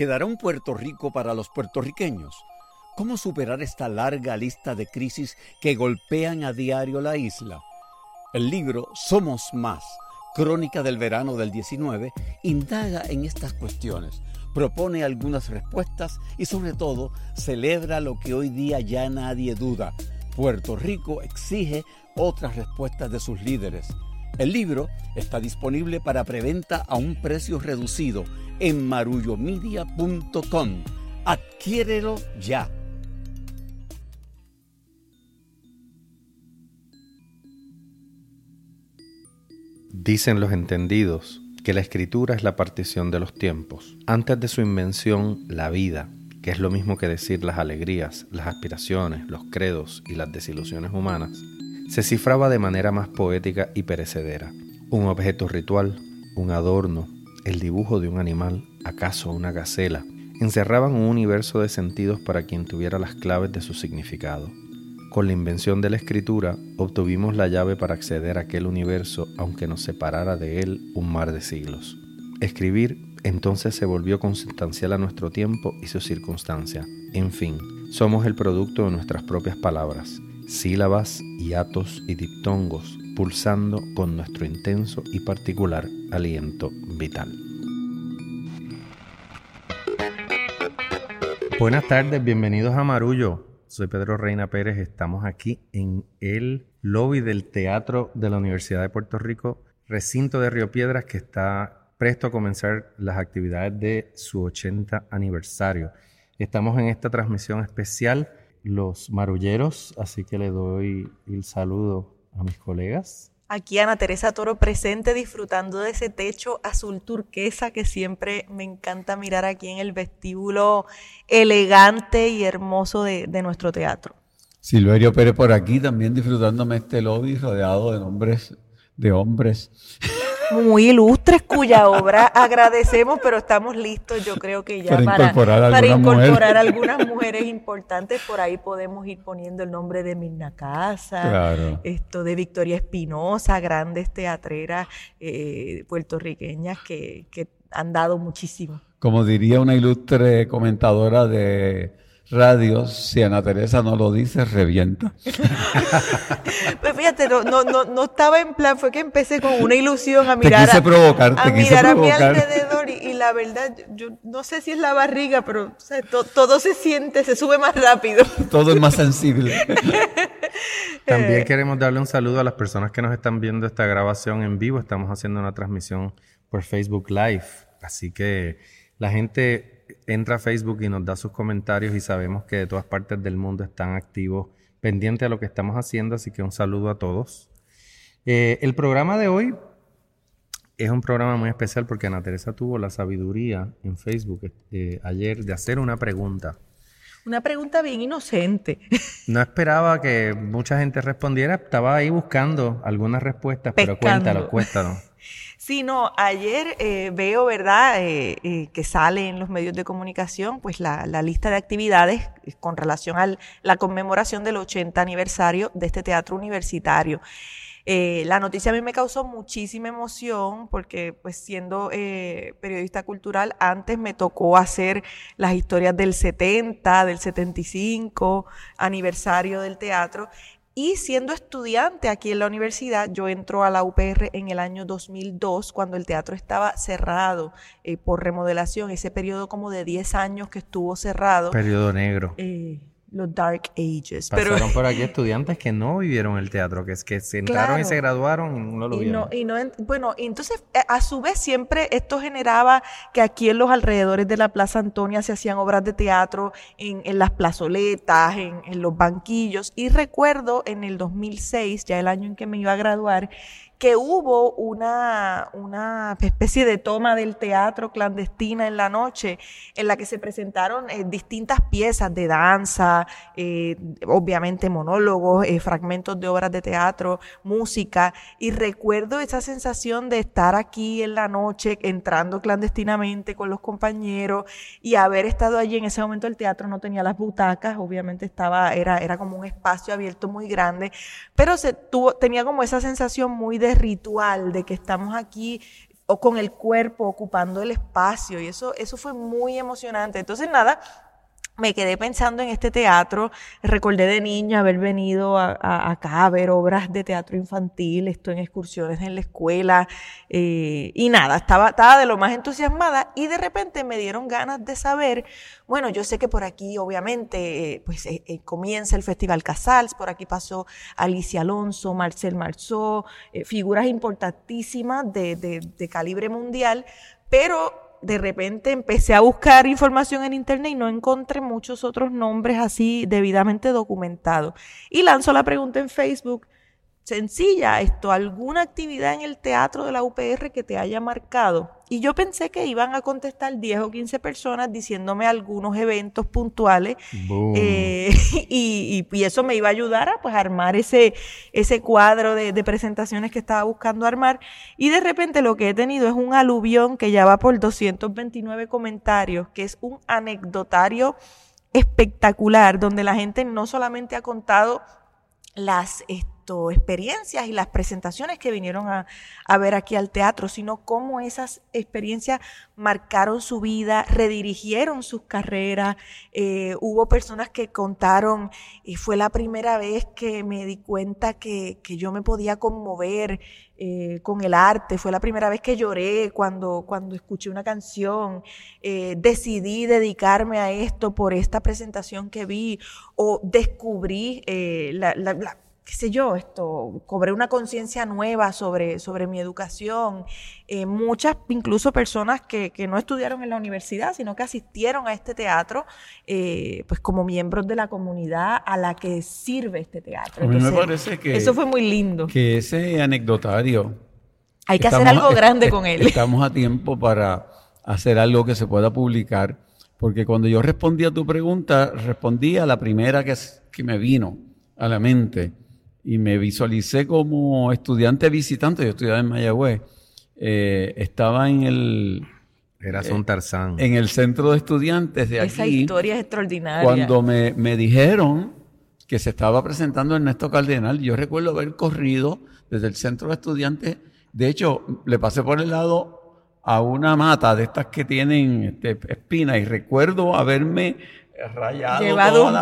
¿Quedará un Puerto Rico para los puertorriqueños? ¿Cómo superar esta larga lista de crisis que golpean a diario la isla? El libro Somos Más, Crónica del Verano del 19, indaga en estas cuestiones, propone algunas respuestas y sobre todo celebra lo que hoy día ya nadie duda. Puerto Rico exige otras respuestas de sus líderes. El libro está disponible para preventa a un precio reducido en marullomedia.com. Adquiérelo ya. Dicen los entendidos que la escritura es la partición de los tiempos. Antes de su invención, la vida, que es lo mismo que decir las alegrías, las aspiraciones, los credos y las desilusiones humanas, se cifraba de manera más poética y perecedera. Un objeto ritual, un adorno, el dibujo de un animal, acaso una gacela, encerraban un universo de sentidos para quien tuviera las claves de su significado. Con la invención de la escritura obtuvimos la llave para acceder a aquel universo aunque nos separara de él un mar de siglos. Escribir entonces se volvió consustancial a nuestro tiempo y su circunstancia. En fin, somos el producto de nuestras propias palabras, sílabas, hiatos y diptongos, pulsando con nuestro intenso y particular aliento vital. Buenas tardes, bienvenidos a Marullo. Soy Pedro Reina Pérez, estamos aquí en el lobby del Teatro de la Universidad de Puerto Rico, recinto de Río Piedras que está presto a comenzar las actividades de su 80 aniversario. Estamos en esta transmisión especial, los marulleros, así que le doy el saludo a mis colegas. Aquí Ana Teresa Toro presente disfrutando de ese techo azul turquesa que siempre me encanta mirar aquí en el vestíbulo elegante y hermoso de, nuestro teatro. Silverio Pérez por aquí también disfrutándome este lobby rodeado de nombres de hombres muy ilustres cuya obra agradecemos, pero estamos listos, yo creo que ya para, incorporar, algunas mujeres importantes. Por ahí podemos ir poniendo el nombre de Mirna Casa, esto de Victoria Espinosa, grandes teatreras eh, puertorriqueñas que, que han dado muchísimo. Como diría una ilustre comentadora de radio, si Ana Teresa no lo dice, revienta. pues fíjate, no, no, no, estaba en plan, fue que empecé con una ilusión a mirar, a, mirar a mi alrededor y, la verdad, yo no sé si es la barriga, pero todo se siente, se sube más rápido. todo es más sensible. También queremos darle un saludo a las personas que nos están viendo esta grabación en vivo. Estamos haciendo una transmisión por Facebook Live, así que la gente entra a Facebook y nos da sus comentarios y sabemos que de todas partes del mundo están activos, pendientes a lo que estamos haciendo, así que un saludo a todos. Eh, el programa de hoy es un programa muy especial porque Ana Teresa tuvo la sabiduría en Facebook eh, ayer de hacer una pregunta. Una pregunta bien inocente. No esperaba que mucha gente respondiera, estaba ahí buscando algunas respuestas, pero cuéntalo, cuéntalo. Sí, no, ayer eh, veo, ¿verdad?, eh, eh, que sale en los medios de comunicación, pues la, lista de actividades con relación a la conmemoración del 80 aniversario de este teatro universitario. la noticia a mí me causó muchísima emoción porque pues siendo periodista cultural antes me tocó hacer las historias del 70, del 75 aniversario del teatro y siendo estudiante aquí en la universidad, yo entro a la UPR en el año 2002, cuando el teatro estaba cerrado eh, por remodelación, ese periodo como de 10 años que estuvo cerrado. Periodo negro. Eh, los Dark Ages. Pasaron por aquí estudiantes que no vivieron el teatro, que es que se entraron y se graduaron y no lo vieron. Y no, bueno, entonces eh, a su vez siempre esto generaba que aquí en los alrededores de la Plaza Antonia se hacían obras de teatro en, en las plazoletas, en, en los banquillos. Y recuerdo en el 2006, ya el año en que me iba a graduar, que hubo una, una especie de toma del teatro clandestina en la noche, en la que se presentaron eh, distintas piezas de danza, eh, obviamente monólogos, eh, fragmentos de obras de teatro, música, y recuerdo esa sensación de estar aquí en la noche, entrando clandestinamente con los compañeros y haber estado allí. En ese momento el teatro no tenía las butacas, obviamente estaba, era, era como un espacio abierto muy grande, pero se tuvo, tenía como esa sensación muy de ritual, de que estamos aquí o con el cuerpo ocupando el espacio y eso, eso fue muy emocionante. Entonces nada, me quedé pensando en este teatro, recordé de niña haber venido a, acá a ver obras de teatro infantil, estoy en excursiones en la escuela eh, y nada, estaba, de lo más entusiasmada y de repente me dieron ganas de saber, bueno, yo sé que por aquí obviamente eh, pues eh, comienza el Festival Casals, por aquí pasó Alicia Alonso, Marcel Marceau, figuras importantísimas de, de calibre mundial, pero de repente empecé a buscar información en internet y no encontré muchos otros nombres así debidamente documentados. Y lanzo la pregunta en Facebook sencilla, esto, alguna actividad en el teatro de la UPR que te haya marcado. Y yo pensé que iban a contestar 10 o 15 personas diciéndome algunos eventos puntuales eh, y, eso me iba a ayudar a pues, armar ese, ese cuadro de, de, presentaciones que estaba buscando armar. Y de repente lo que he tenido es un aluvión que ya va por 229 comentarios, que es un anecdotario espectacular, donde la gente no solamente ha contado las experiencias y las presentaciones que vinieron a, ver aquí al teatro, sino cómo esas experiencias marcaron su vida, redirigieron sus carreras. Eh, hubo personas que contaron, y fue la primera vez que me di cuenta que, yo me podía conmover eh, con el arte, fue la primera vez que lloré cuando, cuando escuché una canción, eh, decidí dedicarme a esto por esta presentación que vi o descubrí la qué sé yo, esto, cobré una conciencia nueva sobre, sobre mi educación. Eh, muchas, incluso personas que, no estudiaron en la universidad, sino que asistieron a este teatro, eh, pues como miembros de la comunidad a la que sirve este teatro. a mí me parece que... Eso fue muy lindo. Que ese anecdotario... Hay que hacer algo grande con él. Estamos a tiempo para hacer algo que se pueda publicar, porque cuando yo respondí a tu pregunta, respondí a la primera que, que me vino a la mente y me visualicé como estudiante visitante, yo estudiaba en Mayagüez, eh, estaba en el... Era un Tarzán. En el centro de estudiantes de aquí. Esa historia es extraordinaria. Cuando me, me dijeron que se estaba presentando Ernesto Cardenal, yo recuerdo haber corrido desde el centro de estudiantes. De hecho, le pasé por el lado a una mata de estas que tienen este, espinas y recuerdo haberme rayado. Llevado un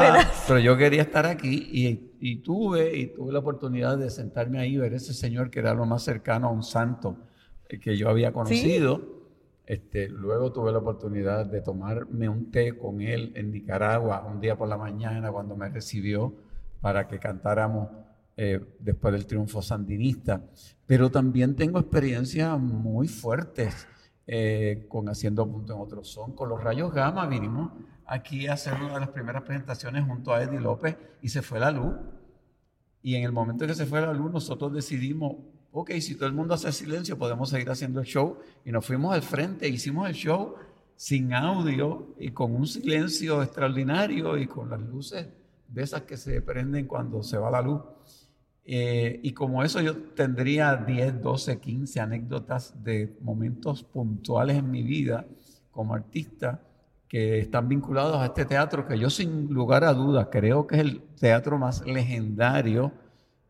Pero yo quería estar aquí y y tuve, y tuve la oportunidad de sentarme ahí, ver ese señor que era lo más cercano a un santo que yo había conocido. Este, luego tuve la oportunidad de tomarme un té con él en Nicaragua un día por la mañana cuando me recibió para que cantáramos eh, después del triunfo sandinista. Pero también tengo experiencias muy fuertes eh, con Haciendo Punto en Otro Son. Con los rayos gamma vinimos aquí a hacer una de las primeras presentaciones junto a Eddie López y se fue la luz. Y en el momento que se fue la luz, nosotros decidimos, ok, si todo el mundo hace silencio, podemos seguir haciendo el show. Y nos fuimos al frente, hicimos el show sin audio y con un silencio extraordinario y con las luces de esas que se prenden cuando se va la luz. Eh, y como eso yo tendría 10, 12, 15 anécdotas de momentos puntuales en mi vida como artista que están vinculados a este teatro que yo sin lugar a dudas creo que es el teatro más legendario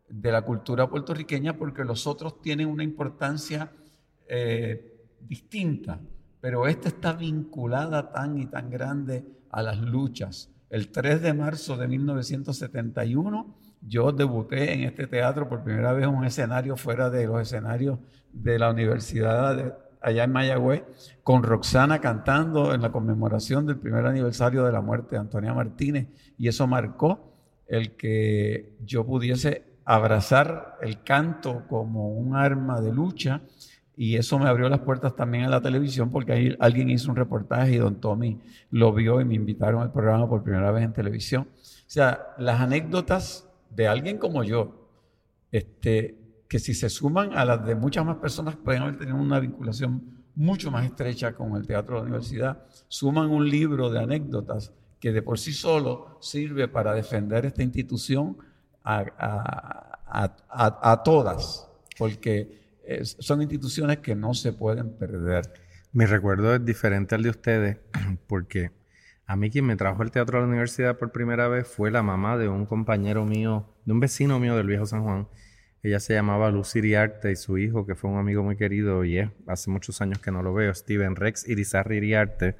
de la cultura puertorriqueña porque los otros tienen una importancia eh, distinta, pero esta está vinculada tan y tan grande a las luchas. El 3 de marzo de 1971 yo debuté en este teatro por primera vez en un escenario fuera de los escenarios de la Universidad de allá en Mayagüez, con Roxana cantando en la conmemoración del primer aniversario de la muerte de Antonia Martínez, y eso marcó el que yo pudiese abrazar el canto como un arma de lucha, y eso me abrió las puertas también en la televisión, porque alguien hizo un reportaje y don Tommy lo vio y me invitaron al programa por primera vez en televisión. O sea, las anécdotas de alguien como yo, este, que si se suman a las de muchas más personas pueden haber tenido una vinculación mucho más estrecha con el teatro de la universidad, suman un libro de anécdotas que de por sí solo sirve para defender esta institución a, todas, porque son instituciones que no se pueden perder. Mi recuerdo es diferente al de ustedes, porque a mí quien me trajo el teatro a la universidad por primera vez fue la mamá de un compañero mío, de un vecino mío del viejo San Juan, Ella se llamaba Lucy Iriarte y su hijo, que fue un amigo muy querido y es hace muchos años que no lo veo, Steven Rex Irizarry Iriarte.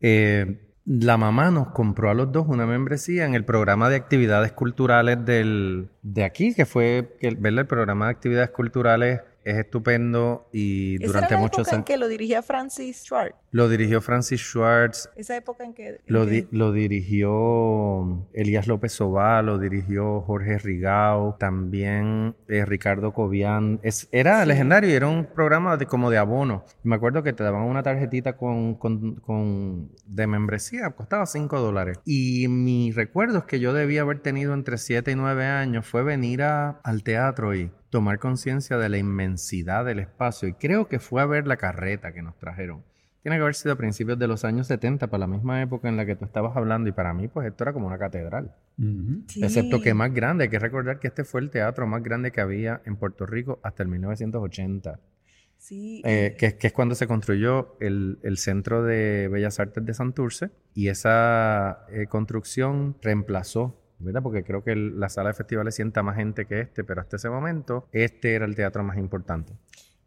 Eh, la mamá nos compró a los dos una membresía en el programa de actividades culturales del, de aquí, que fue el programa de actividades culturales es estupendo y durante era la muchos época en años que lo dirigía Francis Schwartz. lo dirigió Francis Schwartz, Esa época en que... en lo, que- di- lo dirigió Elías López Sobá, lo dirigió Jorge Rigao, también eh, Ricardo Cobian. Es, era legendario y era un programa de, como de abono. Me acuerdo que te daban una tarjetita con, con- con- de membresía, costaba 5 dólares. Y mi recuerdo es que yo debía haber tenido entre 7 y 9 años, fue venir a- al teatro y tomar conciencia de la inmensidad del espacio. Y creo que fue a ver la carreta que nos trajeron. Tiene que haber sido a principios de los años 70, para la misma época en la que tú estabas hablando. Y para mí, pues esto era como una catedral. Sí. Excepto que más grande. Hay que recordar que este fue el teatro más grande que había en Puerto Rico hasta el 1980. Sí. eh, que, que es cuando se construyó el, el Centro de Bellas Artes de Santurce. Y esa eh, construcción reemplazó, ¿verdad? Porque creo que la sala de festivales sienta más gente que este, pero hasta ese momento este era el teatro más importante.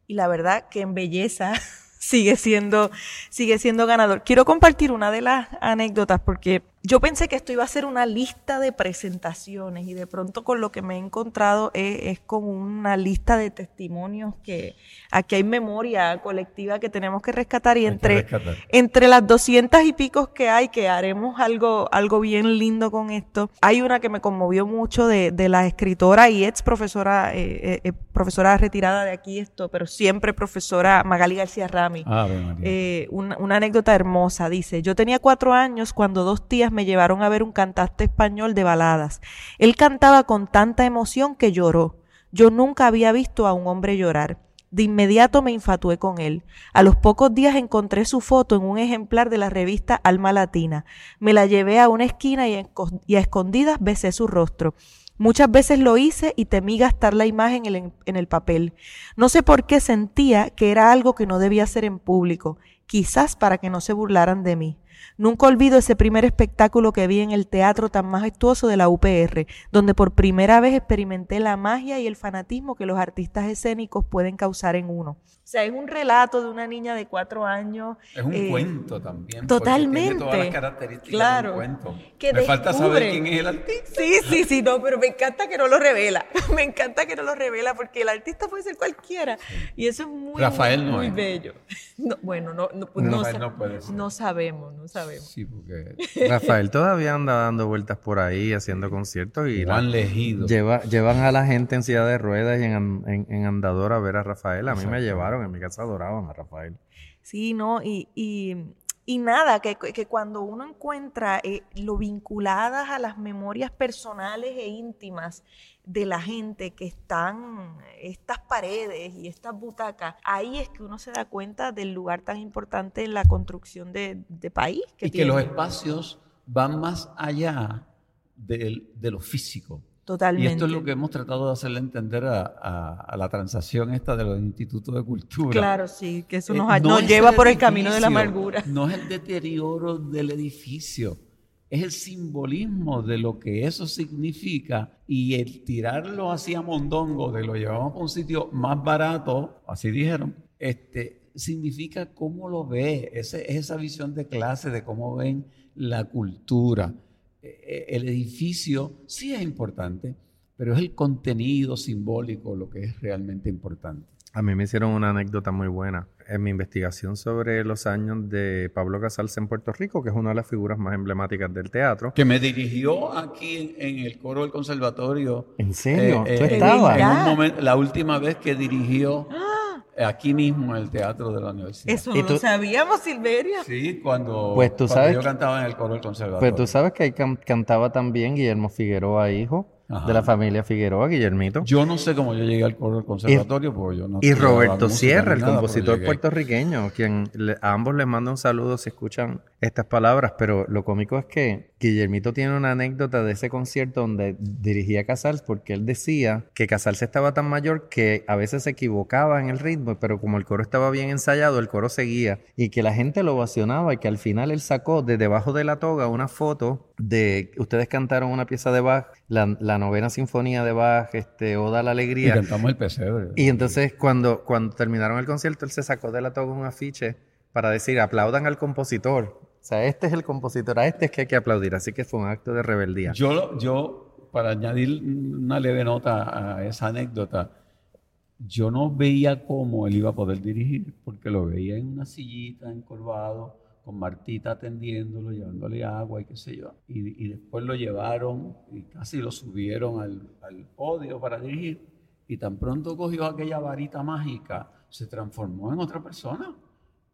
y la verdad que en belleza sigue siendo, sigue siendo ganador. Quiero compartir una de las anécdotas porque yo pensé que esto iba a ser una lista de presentaciones y de pronto con lo que me he encontrado es, es con una lista de testimonios que aquí hay memoria colectiva que tenemos que rescatar y Hay entre, rescatar. entre las doscientas y picos que hay, que haremos algo, algo bien lindo con esto, hay una que me conmovió mucho de, de la escritora y ex profesora, eh, eh, eh, profesora retirada de aquí esto, pero siempre profesora Magali García Rami. María. Eh, una, una anécdota hermosa, dice, yo tenía cuatro años cuando dos tías me llevaron a ver un cantante español de baladas. Él cantaba con tanta emoción que lloró. Yo nunca había visto a un hombre llorar. De inmediato me infatué con él. A los pocos días encontré su foto en un ejemplar de la revista Alma Latina. Me la llevé a una esquina y, a escondidas besé su rostro. Muchas veces lo hice y temí gastar la imagen en el papel. No sé por qué sentía que era algo que no debía hacer en público, quizás para que no se burlaran de mí. Nunca olvido ese primer espectáculo que vi en el teatro tan majestuoso de la UPR, donde por primera vez experimenté la magia y el fanatismo que los artistas escénicos pueden causar en uno. O sea, es un relato de una niña de cuatro años. Es un eh, cuento también. totalmente. Tiene todas las características Claro. de un cuento. Que Me falta descubre- saber quién es el artista. Sí, sí, sí, no, pero me encanta que no lo revela. Me encanta que no lo revela porque el artista puede ser cualquiera. Y eso es muy, Rafael muy, no muy es. bello. No, bueno, no, no, pues no, no puede ser. no sabemos, no sabemos. Sí, porque Rafael todavía anda dando vueltas por ahí haciendo conciertos y la- Legido. lleva, llevan a la gente en silla de ruedas y en, en, en andador a ver a Rafael. A mí me llevaron, en mi casa adoraban a Rafael. Sí, no, y, y, y nada, que, que cuando uno encuentra eh, lo vinculadas a las memorias personales e íntimas de la gente que están estas paredes y estas butacas, ahí es que uno se da cuenta del lugar tan importante en la construcción de, de país que y que los espacios van más allá de lo físico. Totalmente. Y esto es lo que hemos tratado de hacerle entender a, a- a la transacción esta de los institutos de cultura. Claro, sí, que eso Eh, nos, no nos es lleva por el camino de la amargura. No es el deterioro del edificio, es el simbolismo de lo que eso significa y el tirarlo así a mondongo, de lo llevamos a un sitio más barato, así dijeron, este, significa cómo lo ve, ese- es esa visión de clase, de cómo ven la cultura. Eh, El edificio sí es importante, pero es el contenido simbólico lo que es realmente importante. A mí me hicieron una anécdota muy buena en mi investigación sobre los años de Pablo Casals en Puerto Rico, que es una de las figuras más emblemáticas del teatro. que me dirigió aquí en, en el coro del conservatorio. ¿En serio? Eh, ¿Tú eh, estabas? En, un momento, la última vez que dirigió eh, aquí mismo en el teatro de la universidad. Eso ¿Y no tú- lo sabíamos, Silveria. Sí, cuando, Pues tú cuando sabes yo que- cantaba en el coro del conservatorio. Pues tú sabes que ahí can- cantaba también Guillermo Figueroa, hijo Ajá. de la familia Figueroa, Guillermito. Yo no sé cómo yo llegué al coro del conservatorio, porque yo no Y Roberto música Sierra, el nada, compositor puertorriqueño, quien le- a ambos les mando un saludo si escuchan estas palabras, pero lo cómico es que Guillermito tiene una anécdota de ese concierto donde dirigía Casals porque él decía que Casals estaba tan mayor que a veces se equivocaba en el ritmo, pero como el coro estaba bien ensayado, el coro seguía y que la gente lo ovacionaba y que al final él sacó de debajo de la toga una foto de ustedes cantaron una pieza de Bach, la, la novena sinfonía de Bach, este, Oda a la Alegría. Y cantamos el pesebre. Y entonces cuando, cuando terminaron el concierto, él se sacó de la toga un afiche para decir, aplaudan al compositor. O sea, este es el compositor, a este es que hay que aplaudir. Así que fue un acto de rebeldía. Yo, yo para añadir una leve nota a esa anécdota, yo no veía cómo él iba a poder dirigir, porque lo veía en una sillita, encorvado, con Martita atendiéndolo, llevándole agua y qué sé yo. Y, después lo llevaron y casi lo subieron al, al, podio para dirigir. Y tan pronto cogió aquella varita mágica, se transformó en otra persona.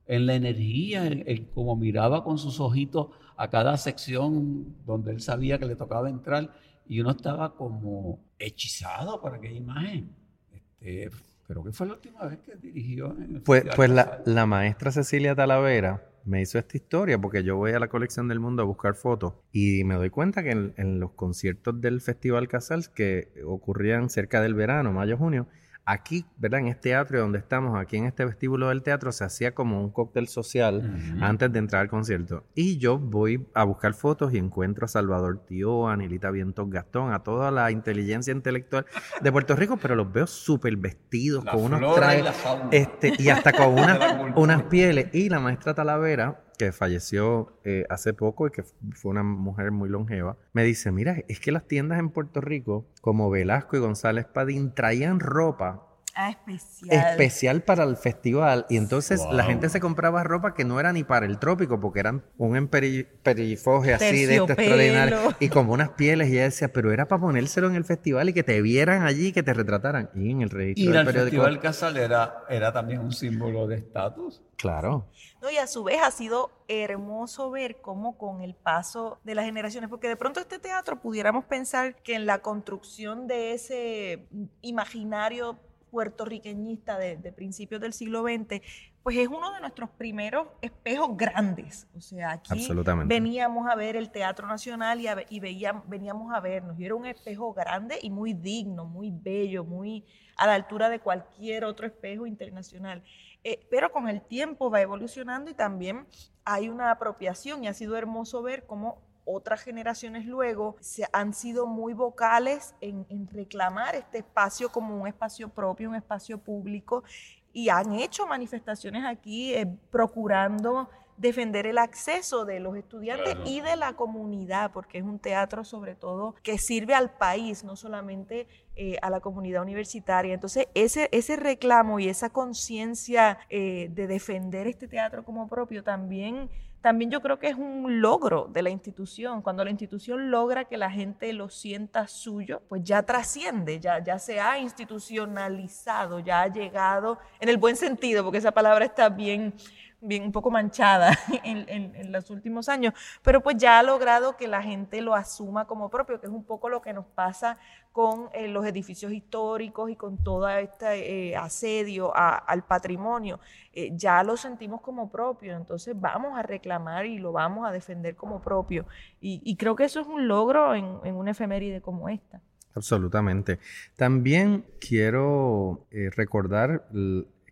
En la energía, en, cómo miraba con sus ojitos a cada sección donde él sabía que le tocaba entrar. Y uno estaba como hechizado por aquella imagen. Este, creo que fue la última vez que dirigió. pues pues la, la maestra Cecilia Talavera me hizo esta historia porque yo voy a la colección del mundo a buscar fotos y me doy cuenta que en, los conciertos del Festival Casals que ocurrían cerca del verano, mayo, junio, aquí, ¿verdad? En este teatro donde estamos, aquí en este vestíbulo del teatro, se hacía como un cóctel social antes de entrar al concierto. Y yo voy a buscar fotos y encuentro a Salvador Tío, a Anilita Vientos Gastón, a toda la inteligencia intelectual de Puerto Rico, pero los veo súper vestidos, con unos trajes, y, este, y hasta con unas pieles. Y la maestra Talavera que falleció eh, hace poco y que fue una mujer muy longeva, me dice, mira, es que las tiendas en Puerto Rico, como Velasco y González Padín, traían ropa Ah, especial. Especial para el festival. Y entonces la gente se compraba ropa que no era ni para el trópico, porque eran un emperifoje así de este extraordinario. Y como unas pieles. Y ella decía, pero era para ponérselo en el festival y que te vieran allí, que te retrataran. Y en el registro y el Festival Casal era, era también un símbolo de estatus. Claro. No, y a su vez ha sido hermoso ver cómo con el paso de las generaciones, porque de pronto este teatro pudiéramos pensar que en la construcción de ese imaginario puertorriqueñista de, principios del siglo XX, pues es uno de nuestros primeros espejos grandes. O sea, aquí veníamos a ver el Teatro Nacional y, y veíamos, veníamos a vernos. Y era un espejo grande y muy digno, muy bello, muy a la altura de cualquier otro espejo internacional. Eh, pero con el tiempo va evolucionando y también hay una apropiación y ha sido hermoso ver cómo otras generaciones luego se han sido muy vocales en, reclamar este espacio como un espacio propio, un espacio público, y han hecho manifestaciones aquí eh, procurando defender el acceso de los estudiantes y de la comunidad, porque es un teatro sobre todo que sirve al país, no solamente eh, a la comunidad universitaria. Entonces, ese, ese reclamo y esa conciencia eh, de defender este teatro como propio también también yo creo que es un logro de la institución. Cuando la institución logra que la gente lo sienta suyo, pues ya trasciende, ya, ya se ha institucionalizado, ya ha llegado, en el buen sentido, porque esa palabra está bien bien un poco manchada en, los últimos años, pero pues ya ha logrado que la gente lo asuma como propio, que es un poco lo que nos pasa con eh, los edificios históricos y con todo este eh, asedio al patrimonio. Eh, ya lo sentimos como propio, entonces vamos a reclamar y lo vamos a defender como propio. Y, creo que eso es un logro en, en una efeméride como esta. Absolutamente. También quiero recordar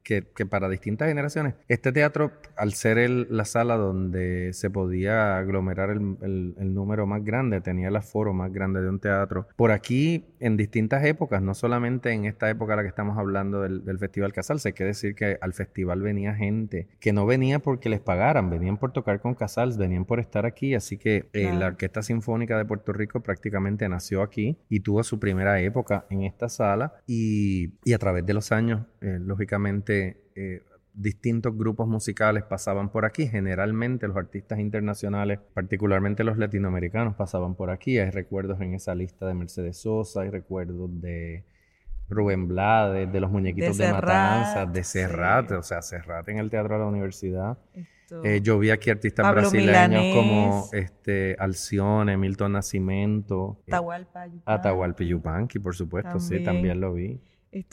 que, para distintas generaciones, este teatro, al ser el, la sala donde se podía aglomerar el, número más grande, tenía el aforo más grande de un teatro, por aquí en distintas épocas, no solamente en esta época a la que estamos hablando del, Festival Casals, hay que decir que al festival venía gente que no venía porque les pagaran, venían por tocar con Casals, venían por estar aquí, así que eh, la Orquesta Sinfónica de Puerto Rico prácticamente nació aquí y tuvo su primera época en esta sala y, y a través de los años, eh, lógicamente, eh, distintos grupos musicales pasaban por aquí. Generalmente los artistas internacionales, particularmente los latinoamericanos, pasaban por aquí. Hay recuerdos en esa lista de Mercedes Sosa, hay recuerdos de Rubén Blades, de los muñequitos de, Matanzas, de Serrat, o sea, Serrat en el Teatro de la Universidad. Eh, yo vi aquí artistas brasileños como este, Alcione, Milton Nascimento, Atahualpa Yupanqui. por supuesto, sí, también lo vi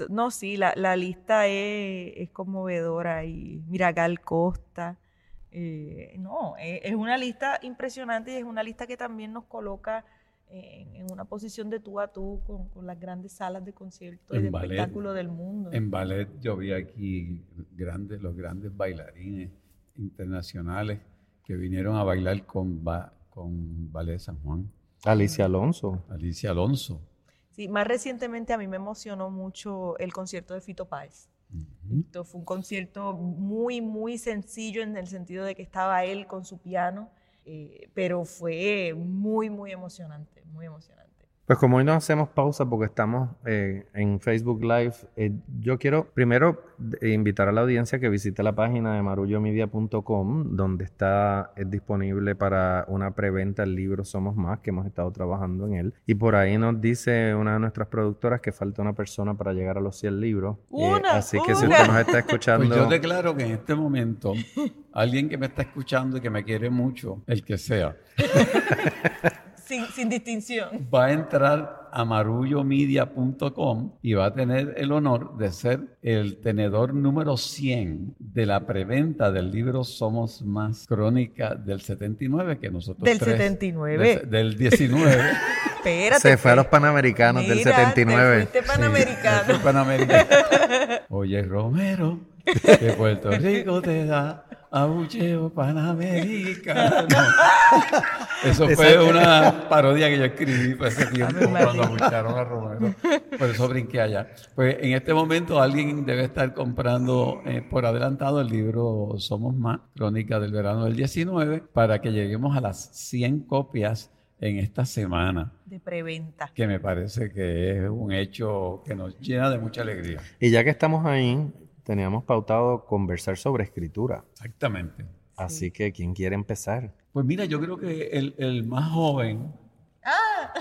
no, sí, la, la lista es, conmovedora y mira, Gal Costa. Eh, no, es, una lista impresionante y es una lista que también nos coloca en, una posición de tú a tú con, las grandes salas de concierto y de espectáculo del mundo. En ballet yo vi aquí grandes, los grandes bailarines internacionales que vinieron a bailar con, con Ballet San Juan. Alicia Alonso. Alicia Alonso. Sí, más recientemente a mí me emocionó mucho el concierto de Fito Páez. Esto fue un concierto muy, muy sencillo en el sentido de que estaba él con su piano, eh, pero fue muy, muy emocionante, muy emocionante. Pues como hoy no hacemos pausa porque estamos eh, en Facebook Live, eh, yo quiero primero invitar a la audiencia que visite la página de marullomedia.com donde está disponible para una preventa el libro Somos Más, que hemos estado trabajando en él. Y por ahí nos dice una de nuestras productoras que falta una persona para llegar a los 100 libros. Eh, así que si usted nos está escuchando... Pues yo declaro que en este momento alguien que me está escuchando y que me quiere mucho, el que sea. sin, distinción. Va a entrar a marullomedia.com y va a tener el honor de ser el tenedor número 100 de la preventa del libro Somos Más Crónica del 79 que nosotros Del 79. del 19. Espérate. Se fue a los Panamericanos del 79. Te Panamericano. panamericano. Oye, Romero, que Puerto Rico te da abucheo panamericano. Eso fue una parodia que yo escribí por ese tiempo cuando abuchearon a Romero. Por eso brinqué allá. Pues en este momento alguien debe estar comprando eh, por adelantado el libro Somos Más, Crónica del Verano del 19, para que lleguemos a las 100 copias en esta semana. De preventa. Que me parece que es un hecho que nos llena de mucha alegría. Y ya que estamos ahí, teníamos pautado conversar sobre escritura. Exactamente. Así que, ¿quién quiere empezar? Pues mira, yo creo que el, más joven ah.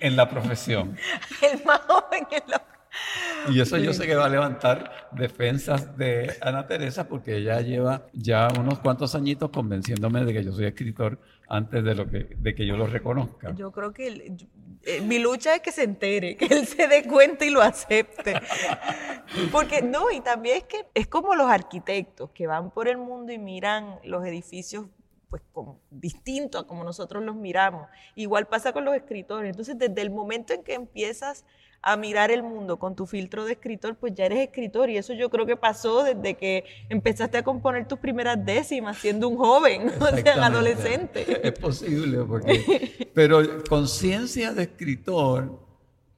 en la profesión. el más joven en la y eso yo sé que va a levantar defensas de Ana Teresa porque ella lleva ya unos cuantos añitos convenciéndome de que yo soy escritor antes de, lo que, de que yo lo reconozca. Yo creo que eh, mi lucha es que se entere, que él se dé cuenta y lo acepte. Porque no, y también es que es como los arquitectos que van por el mundo y miran los edificios pues como, distinto a como nosotros los miramos. Igual pasa con los escritores. Entonces, desde el momento en que empiezas a mirar el mundo con tu filtro de escritor, pues ya eres escritor. Y eso yo creo que pasó desde que empezaste a componer tus primeras décimas siendo un joven, o sea, adolescente. Es posible, porque... Pero conciencia de escritor,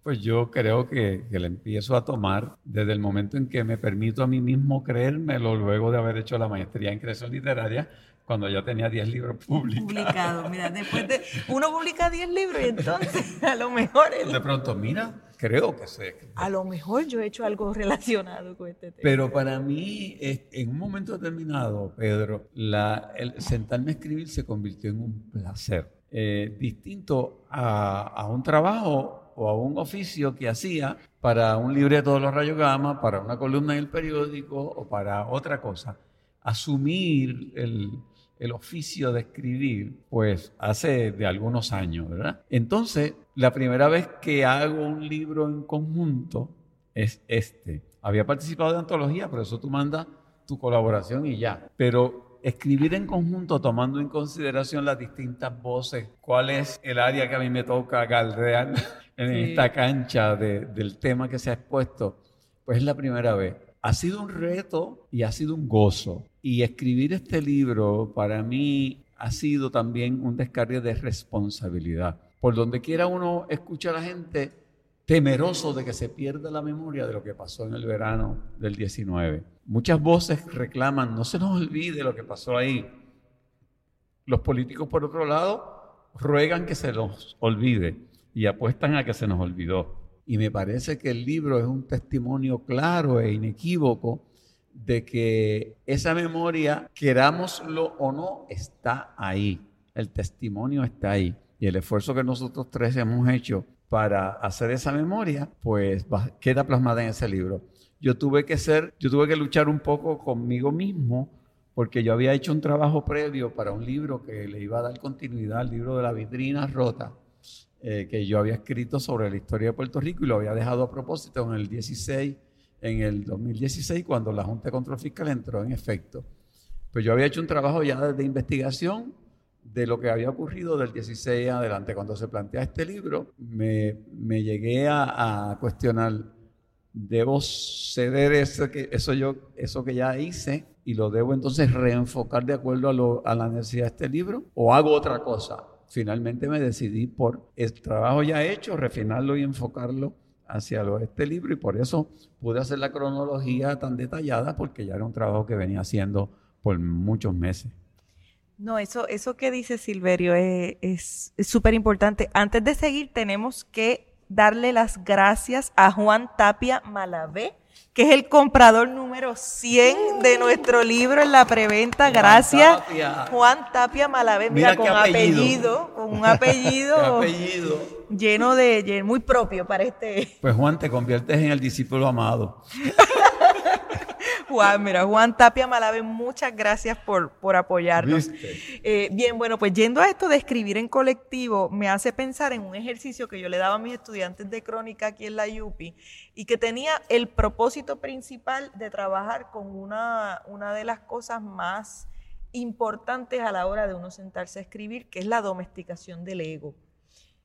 pues yo creo que, que la empiezo a tomar desde el momento en que me permito a mí mismo creérmelo luego de haber hecho la maestría en creación literaria cuando ya tenía 10 libros publicados. Publicados, mira, después de uno publica 10 libros y entonces a lo mejor... De pronto, mira, creo que sé. A lo mejor yo he hecho algo relacionado con este tema. Pero para mí, en un momento determinado, Pedro, la, el sentarme a escribir se convirtió en un placer. Eh, distinto a, a, un trabajo o a un oficio que hacía para un libreto de los rayos gamma, para una columna en el periódico o para otra cosa. Asumir el, el oficio de escribir, pues hace de algunos años, ¿verdad? Entonces, la primera vez que hago un libro en conjunto es este. Había participado de antología, por eso tú mandas tu colaboración y ya. Pero escribir en conjunto tomando en consideración las distintas voces, cuál es el área que a mí me toca galdear en esta cancha del tema que se ha expuesto, pues es la primera vez. Ha sido un reto y ha sido un gozo. Y escribir este libro para mí ha sido también un descargue de responsabilidad. Por donde quiera uno escucha a la gente temeroso de que se pierda la memoria de lo que pasó en el verano del 19. Muchas voces reclaman, no se nos olvide lo que pasó ahí. Los políticos, por otro lado, ruegan que se nos olvide y apuestan a que se nos olvidó. Y me parece que el libro es un testimonio claro e inequívoco de que esa memoria, querámoslo o no, está ahí. El testimonio está ahí. Y el esfuerzo que nosotros tres hemos hecho para hacer esa memoria, pues queda plasmada en ese libro. Yo tuve que ser, yo tuve que luchar un poco conmigo mismo porque yo había hecho un trabajo previo para un libro que le iba a dar continuidad al libro de la vitrina rota, eh, que yo había escrito sobre la historia de Puerto Rico y lo había dejado a propósito en el 16 en el 2016 cuando la Junta de Control Fiscal entró en efecto. Pues yo había hecho un trabajo ya de investigación de lo que había ocurrido del 16 adelante. Cuando se plantea este libro, me, me llegué a, a, cuestionar, ¿debo ceder eso que, eso, yo, eso que ya hice y lo debo entonces reenfocar de acuerdo a, lo, a la necesidad de este libro? ¿O hago otra cosa? finalmente me decidí por el trabajo ya hecho, refinarlo y enfocarlo hacia este libro y por eso pude hacer la cronología tan detallada porque ya era un trabajo que venía haciendo por muchos meses. No, eso, eso que dice Silverio es súper importante. Antes de seguir, tenemos que darle las gracias a Juan Tapia Malavé, que es el comprador número 100 de nuestro libro en la preventa. Gracias, Juan Tapia Malavé. Mira, con apellido. con un apellido, lleno de, muy propio para este. Pues Juan, te conviertes en el discípulo amado. Juan, mira, Juan Tapia Malave, muchas gracias por, por apoyarnos. Eh, bien, bueno, pues yendo a esto de escribir en colectivo, me hace pensar en un ejercicio que yo le daba a mis estudiantes de crónica aquí en la UPI y que tenía el propósito principal de trabajar con una, una de las cosas más importantes a la hora de uno sentarse a escribir, que es la domesticación del ego.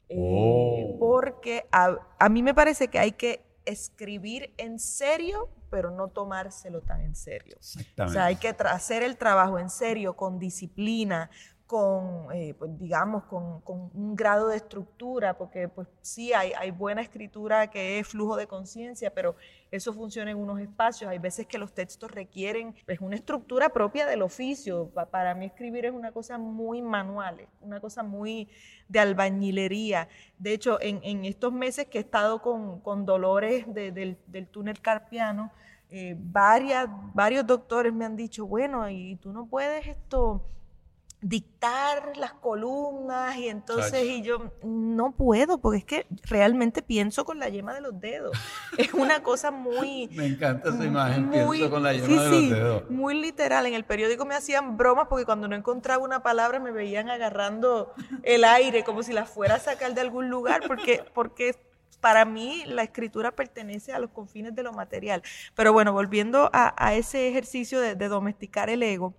Eh, oh. Porque a, a mí me parece que hay que escribir en serio pero no tomárselo tan en serio. O sea, hay que hacer el trabajo en serio, con disciplina, con, eh, pues, digamos, con, un grado de estructura, porque pues sí, hay, buena escritura que es flujo de conciencia, pero eso funciona en unos espacios. Hay veces que los textos requieren pues, una estructura propia del oficio. Para mí escribir es una cosa muy manual, una cosa muy de albañilería. De hecho, en, estos meses que he estado con, dolores del, túnel carpiano, eh, varios doctores me han dicho, bueno, y tú no puedes esto dictar las columnas y entonces y yo no puedo porque es que realmente pienso con la yema de los dedos. Es una cosa muy me encanta esa imagen pienso con la yema de los dedos. muy literal. En el periódico me hacían bromas porque cuando no encontraba una palabra me veían agarrando el aire como si la fuera a sacar de algún lugar porque porque para mí la escritura pertenece a los confines de lo material. Pero bueno, volviendo a, ese ejercicio de, domesticar el ego,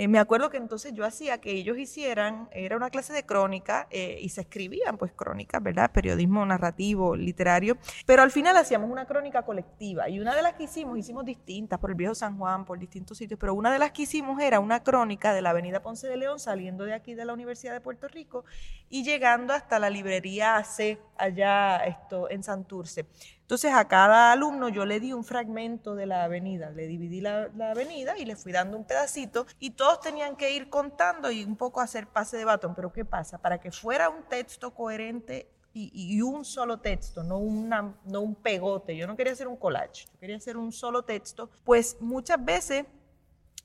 eh, me acuerdo que entonces yo hacía que ellos hicieran, era una clase de crónica eh, y se escribían pues crónicas, ¿verdad? Periodismo narrativo, literario, pero al final hacíamos una crónica colectiva y una de las que hicimos, hicimos distintas por el viejo San Juan, por distintos sitios, pero una de las que hicimos era una crónica de la avenida Ponce de León saliendo de aquí de la Universidad de Puerto Rico y llegando hasta la librería AC allá esto, en Santurce. Entonces a cada alumno yo le di un fragmento de la avenida, le dividí la, avenida y le fui dando un pedacito y todos tenían que ir contando y un poco hacer pase de batón. Pero ¿qué pasa? Para que fuera un texto coherente y, un solo texto, no, una, no un pegote. Yo no quería hacer un collage, yo quería hacer un solo texto. Pues muchas veces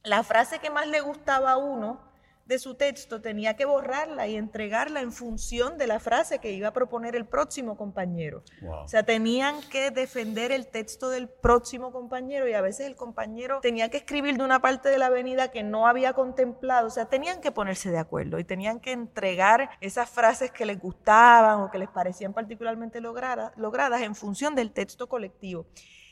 la frase que más le gustaba a uno de su texto tenía que borrarla y entregarla en función de la frase que iba a proponer el próximo compañero. O sea, tenían que defender el texto del próximo compañero y a veces el compañero tenía que escribir de una parte de la avenida que no había contemplado. O sea, tenían que ponerse de acuerdo y tenían que entregar esas frases que les gustaban o que les parecían particularmente logradas, logradas en función del texto colectivo.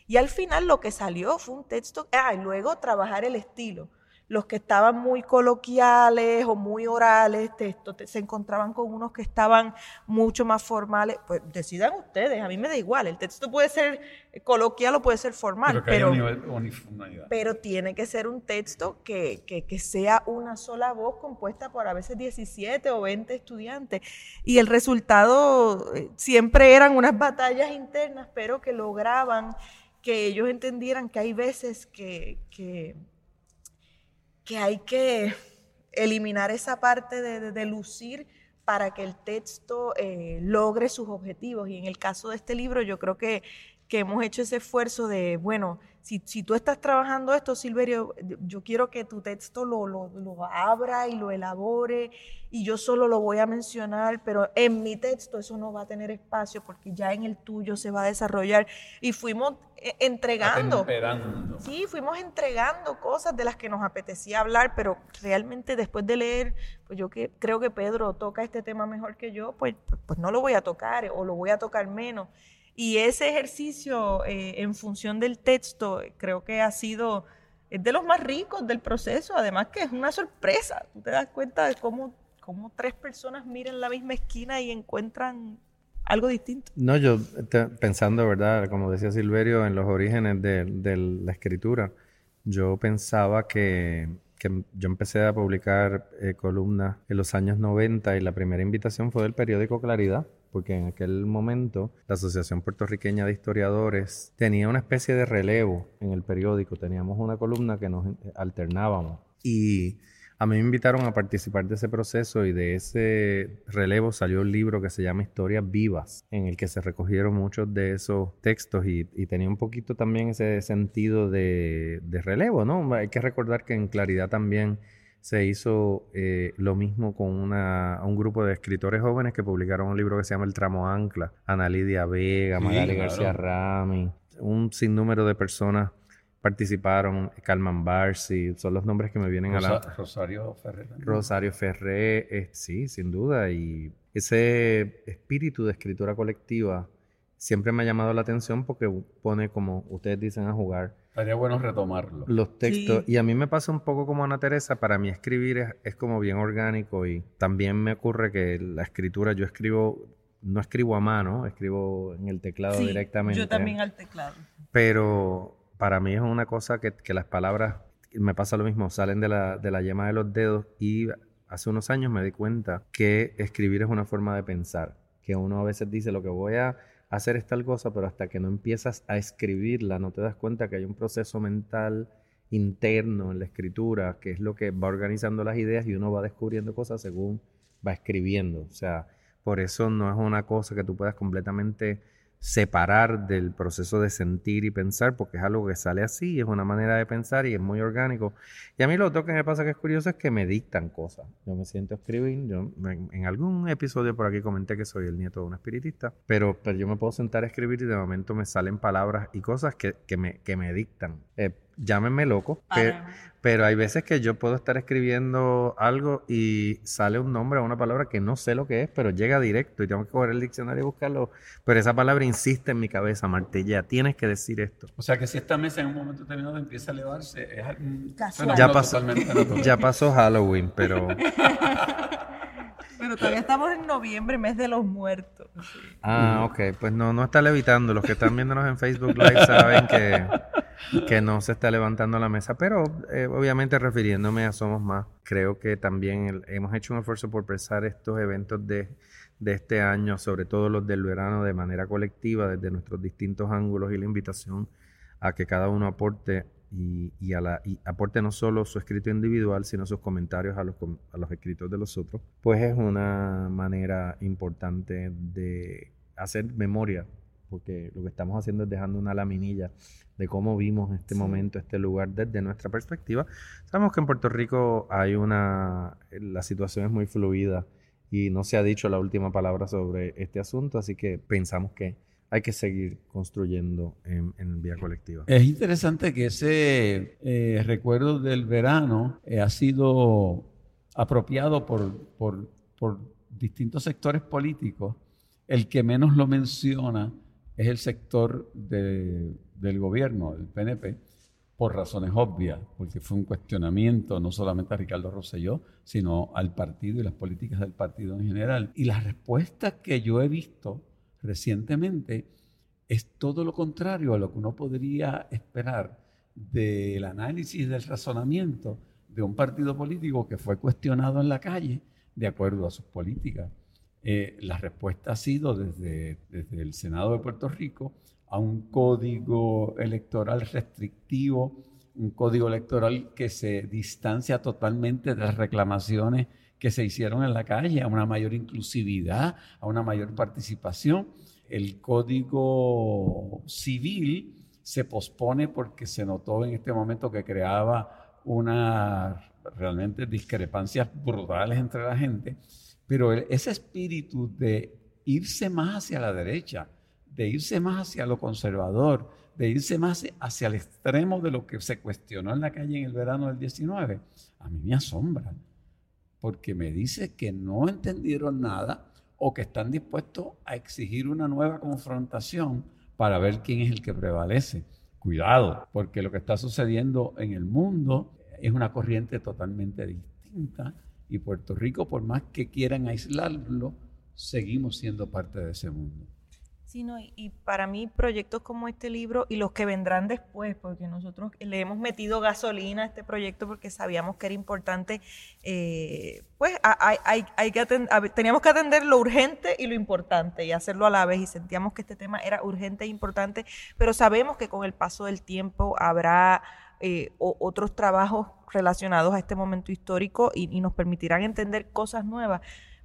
Y al final lo que salió fue un texto, ah, y luego trabajar el estilo los que estaban muy coloquiales o muy orales, texto, se encontraban con unos que estaban mucho más formales, pues decidan ustedes, a mí me da igual, el texto puede ser coloquial o puede ser formal, pero, pero, tiene que ser un texto que, que, sea una sola voz compuesta por a veces 17 o 20 estudiantes. Y el resultado eh, siempre eran unas batallas internas, pero que lograban que ellos entendieran que hay veces que, que que hay que eliminar esa parte de, lucir para que el texto eh, logre sus objetivos. Y en el caso de este libro, yo creo que, que hemos hecho ese esfuerzo de, bueno, si, si, tú estás trabajando esto, Silverio, yo quiero que tu texto lo, lo, lo, abra y lo elabore y yo solo lo voy a mencionar, pero en mi texto eso no va a tener espacio porque ya en el tuyo se va a desarrollar. Y fuimos eh, entregando. Sí, fuimos entregando cosas de las que nos apetecía hablar, pero realmente después de leer, pues yo que, creo que Pedro toca este tema mejor que yo, pues, pues no lo voy a tocar o lo voy a tocar menos. Y ese ejercicio eh, en función del texto creo que ha sido, es de los más ricos del proceso, además que es una sorpresa. Tú te das cuenta de cómo, cómo tres personas miran la misma esquina y encuentran algo distinto. No, yo pensando, ¿verdad? Como decía Silverio, en los orígenes de, la escritura, yo pensaba que, que yo empecé a publicar eh, columnas en los años 90 y la primera invitación fue del periódico Claridad, porque en aquel momento la Asociación Puertorriqueña de Historiadores tenía una especie de relevo en el periódico, teníamos una columna que nos alternábamos y a mí me invitaron a participar de ese proceso y de ese relevo salió un libro que se llama Historias Vivas, en el que se recogieron muchos de esos textos y, tenía un poquito también ese sentido de, relevo, ¿no? Hay que recordar que en Claridad también se hizo eh, lo mismo con una, un grupo de escritores jóvenes que publicaron un libro que se llama El Tramo Ancla, Ana Lidia Vega, Magali García Rami, un sinnúmero de personas participaron, Calman Barsi, son los nombres que me vienen a la... Rosario Ferré. Rosario Ferré, sí, sin duda, y ese espíritu de escritura colectiva siempre me ha llamado la atención porque pone, como ustedes dicen, a jugar. Estaría bueno retomarlo. Los textos, y a mí me pasa un poco como Ana Teresa, para mí escribir es, como bien orgánico y también me ocurre que la escritura, yo escribo, no escribo a mano, escribo en el teclado sí, directamente. Yo también al teclado. Pero para mí es una cosa que, las palabras, me pasa lo mismo, salen de la, de la yema de los dedos y hace unos años me di cuenta que escribir es una forma de pensar, que uno a veces dice lo que voy a hacer es tal cosa, pero hasta que no empiezas a escribirla no te das cuenta que hay un proceso mental interno en la escritura, que es lo que va organizando las ideas y uno va descubriendo cosas según va escribiendo. O sea, por eso no es una cosa que tú puedas completamente separar del proceso de sentir y pensar, porque es algo que sale así, es una manera de pensar y es muy orgánico. Y a mí lo otro que me pasa que es curioso es que me dictan cosas. Yo me siento a escribir, yo en, algún episodio por aquí comenté que soy el nieto de un espiritista, pero, pero yo me puedo sentar a escribir y de momento me salen palabras y cosas que, que, me, que me dictan. Eh, llámenme loco, pero, hay veces que yo puedo estar escribiendo algo y sale un nombre o una palabra que no sé lo que es, pero llega directo y tengo que coger el diccionario y buscarlo. Pero esa palabra insiste en mi cabeza, martilla, tienes que decir esto. O sea que si esta mesa en un momento determinado empieza a elevarse, es Ya pasó, ya pasó Halloween, pero... Todavía estamos en noviembre, mes de los muertos. Ah, ok. Pues no, no está levitando. Los que están viéndonos en Facebook Live saben que, que no se está levantando la mesa. Pero eh, obviamente refiriéndome a Somos Más, creo que también hemos hecho un esfuerzo por presar estos eventos de, de este año, sobre todo los del verano, de manera colectiva, desde nuestros distintos ángulos y la invitación a que cada uno aporte y, a la, aporte no solo su escrito individual, sino sus comentarios a los, a los escritos de los otros, pues es una manera importante de hacer memoria, porque lo que estamos haciendo es dejando una laminilla de cómo vimos este momento, este lugar desde nuestra perspectiva. Sabemos que en Puerto Rico hay una, la situación es muy fluida y no se ha dicho la última palabra sobre este asunto, así que pensamos que hay que seguir construyendo en, vía colectiva. Es interesante que ese eh, recuerdo del verano eh, ha sido apropiado por, distintos sectores políticos. El que menos lo menciona es el sector del gobierno, el PNP, por razones obvias, porque fue un cuestionamiento no solamente a Ricardo Rosselló, sino al partido y las políticas del partido en general. Y las respuestas que yo he visto recientemente es todo lo contrario a lo que uno podría esperar del análisis del razonamiento de un partido político que fue cuestionado en la calle de acuerdo a sus políticas. Eh, la respuesta ha sido desde, desde el Senado de Puerto Rico a un código electoral restrictivo, un código electoral que se distancia totalmente de las reclamaciones que se hicieron en la calle, a una mayor inclusividad, a una mayor participación. El código civil se pospone porque se notó en este momento que creaba una realmente discrepancias brutales entre la gente, pero ese espíritu de irse más hacia la derecha, de irse más hacia lo conservador, de irse más hacia el extremo de lo que se cuestionó en la calle en el verano del 19, a mí me asombra porque me dice que no entendieron nada o que están dispuestos a exigir una nueva confrontación para ver quién es el que prevalece. Cuidado, porque lo que está sucediendo en el mundo es una corriente totalmente distinta y Puerto Rico, por más que quieran aislarlo, seguimos siendo parte de ese mundo. Sí, y, para mí proyectos como este libro y los que vendrán después, porque nosotros le hemos metido gasolina a este proyecto porque sabíamos que era importante, eh, pues hay, hay, que teníamos que atender lo urgente y lo importante y hacerlo a la vez y sentíamos que este tema era urgente e importante, pero sabemos que con el paso del tiempo habrá eh, otros trabajos relacionados a este momento histórico y, nos permitirán entender cosas nuevas,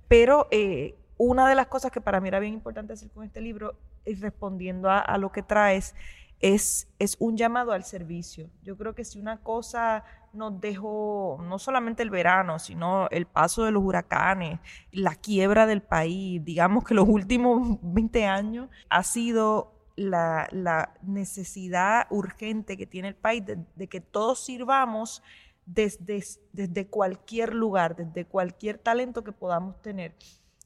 pero... Eh, una de las cosas que para mí era bien importante hacer con este libro, y respondiendo a, lo que traes, es, es, un llamado al servicio. Yo creo que si una cosa nos dejó no solamente el verano, sino el paso de los huracanes, la quiebra del país, digamos que los últimos 20 años, ha sido la, necesidad urgente que tiene el país de, que todos sirvamos desde, desde cualquier lugar, desde cualquier talento que podamos tener.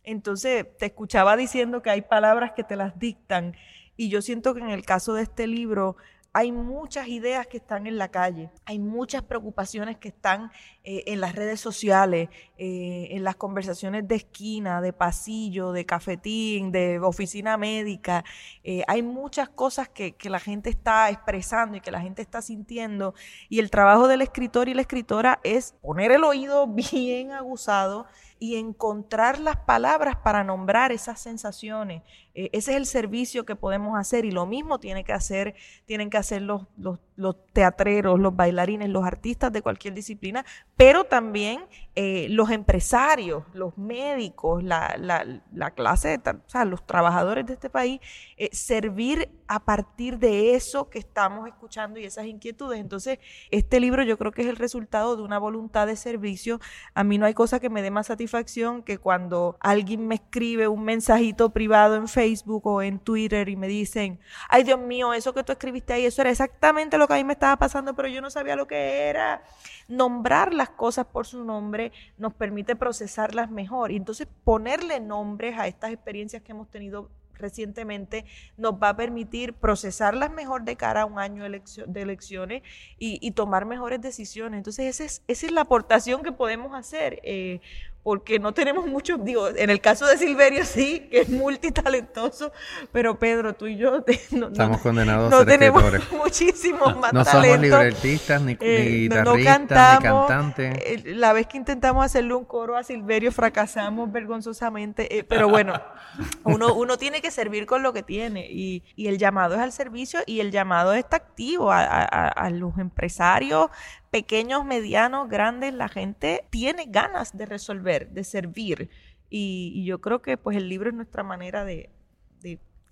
Entonces, te escuchaba diciendo que hay palabras que te las dictan y yo siento que en el caso de este libro hay muchas ideas que están en la calle, hay muchas preocupaciones que están eh, en las redes sociales, eh, en las conversaciones de esquina, de pasillo, de cafetín, de oficina médica. Eh, hay muchas cosas que, que, la gente está expresando y que la gente está sintiendo. Y el trabajo del escritor y la escritora es poner el oído bien aguzado y encontrar las palabras para nombrar esas sensaciones. Ese es el servicio que podemos hacer y lo mismo tiene que hacer, tienen que hacer los, los teatreros, los bailarines, los artistas de cualquier disciplina, pero también eh, los empresarios, los médicos, la, la, clase, o sea, los trabajadores de este país, eh, servir a partir de eso que estamos escuchando y esas inquietudes. Entonces, este libro yo creo que es el resultado de una voluntad de servicio. A mí no hay cosa que me dé más satisfacción que cuando alguien me escribe un mensajito privado en Facebook o en Twitter y me dicen, ay Dios mío, eso que tú escribiste ahí, eso era exactamente lo que a mí me estaba pasando, pero yo no sabía lo que era. Nombrar las cosas por su nombre nos permite procesarlas mejor y entonces ponerle nombres a estas experiencias que hemos tenido recientemente nos va a permitir procesarlas mejor de cara a un año de elecciones y, tomar mejores decisiones. Entonces, esa es, esa es la aportación que podemos hacer. Eh, porque no tenemos muchos, digo, en el caso de Silverio sí, que es multitalentoso, pero Pedro, tú y yo no, estamos condenados no a ser tenemos muchísimos más no somos libretistas, ni, eh, guitarristas, ni cantantes. Eh, la vez que intentamos hacerle un coro a Silverio fracasamos vergonzosamente, eh, pero bueno, uno, uno tiene que servir con lo que tiene y, y el llamado es al servicio y el llamado está activo a, a, a los empresarios, pequeños, medianos, grandes, la gente tiene ganas de resolver, de servir. Y, yo creo que pues el libro es nuestra manera de,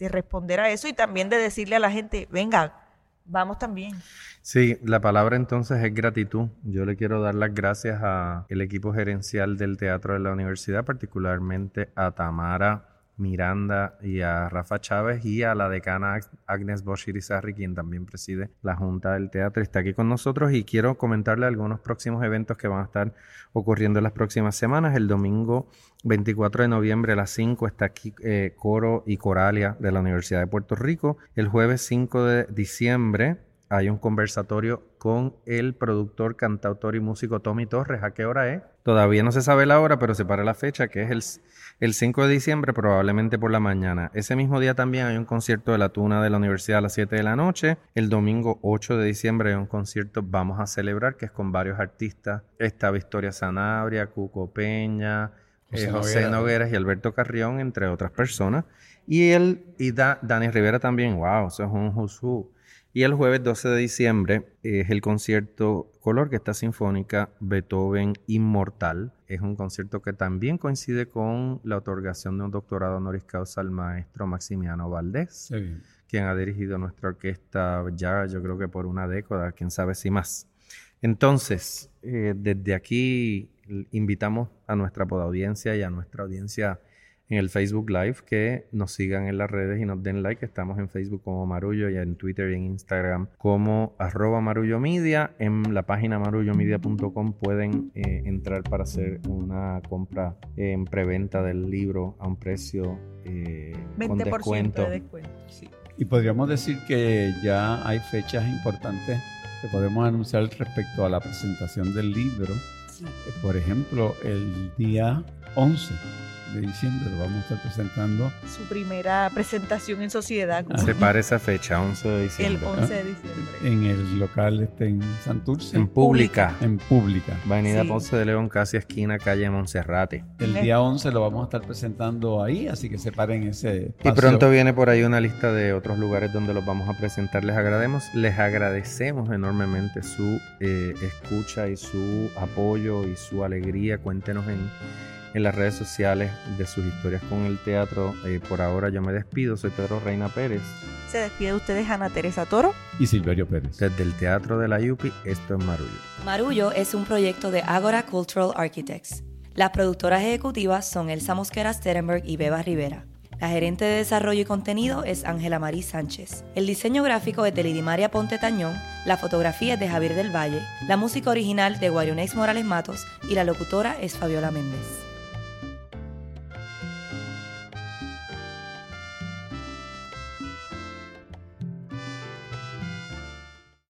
responder a eso y también de decirle a la gente, venga, vamos también. Sí, la palabra entonces es gratitud. Yo le quiero dar las gracias al equipo gerencial del teatro de la universidad, particularmente a Tamara Miranda y a Rafa Chávez y a la decana Agnes Bosch Irizarry, quien también preside la Junta del Teatro. Está aquí con nosotros y quiero comentarle algunos próximos eventos que van a estar ocurriendo en las próximas semanas. El domingo 24 de noviembre a las 5 está aquí eh, Coro y Coralia de la Universidad de Puerto Rico. El jueves 5 de diciembre hay un conversatorio con el productor, cantautor y músico Tommy Torres. ¿A qué hora es? Todavía no se sabe la hora, pero se para la fecha, que es el, el 5 de diciembre, probablemente por la mañana. Ese mismo día también hay un concierto de la Tuna de la Universidad a las 7 de la noche. El domingo 8 de diciembre hay un concierto Vamos a celebrar, que es con varios artistas. Está Victoria Sanabria, Cuco Peña, José, eh, Nogueras y Alberto Carrión, entre otras personas. Y él y Dani Rivera también, wow, eso es un who's y el jueves 12 de diciembre es el concierto Color, que está sinfónica Beethoven Inmortal. Es un concierto que también coincide con la otorgación de un doctorado honoris causa al maestro Maximiano Valdés, quien ha dirigido nuestra orquesta ya yo creo que por una década, quién sabe si más. Entonces, eh, desde aquí invitamos a nuestra podaudiencia y a nuestra audiencia en el Facebook Live, que nos sigan en las redes y nos den like. Estamos en Facebook como Marullo y en Twitter y en Instagram como arroba Marullo Media. En la página marullomedia.com pueden eh, entrar para hacer una compra en preventa del libro a un precio eh, con descuento. De descuento. Y podríamos decir que ya hay fechas importantes que podemos anunciar respecto a la presentación del libro. Eh, por ejemplo, el día 11 de diciembre lo vamos a estar presentando. Su primera presentación en sociedad. como Separa esa fecha, 11 de el diciembre. 11 de diciembre. En el local este en Santurce. En pública. En pública. Avenida Sí. Ponce de León, casi esquina calle Monserrate. El día 11 lo vamos a estar presentando ahí, así que separen ese Y espacio. pronto viene por ahí una lista de otros lugares donde los vamos a presentar. Les agradecemos, les agradecemos enormemente su eh, escucha y su apoyo y su alegría. Cuéntenos en, en las redes sociales de sus historias con el teatro. Eh, por ahora yo me despido. Soy Pedro Reina Pérez. Se despide de ustedes Ana Teresa Toro. Y Silverio Pérez. Desde el Teatro de la Yupi, esto es Marullo. Marullo es un proyecto de Agora Cultural Architects. Las productoras ejecutivas son Elsa Mosquera Sterenberg y Beba Rivera. La gerente de desarrollo y contenido es Ángela Marí Sánchez. El diseño gráfico es de Lidimaria Ponte Tañón, la fotografía es de Javier del Valle, la música original de Guarionex Morales Matos y la locutora es Fabiola Méndez.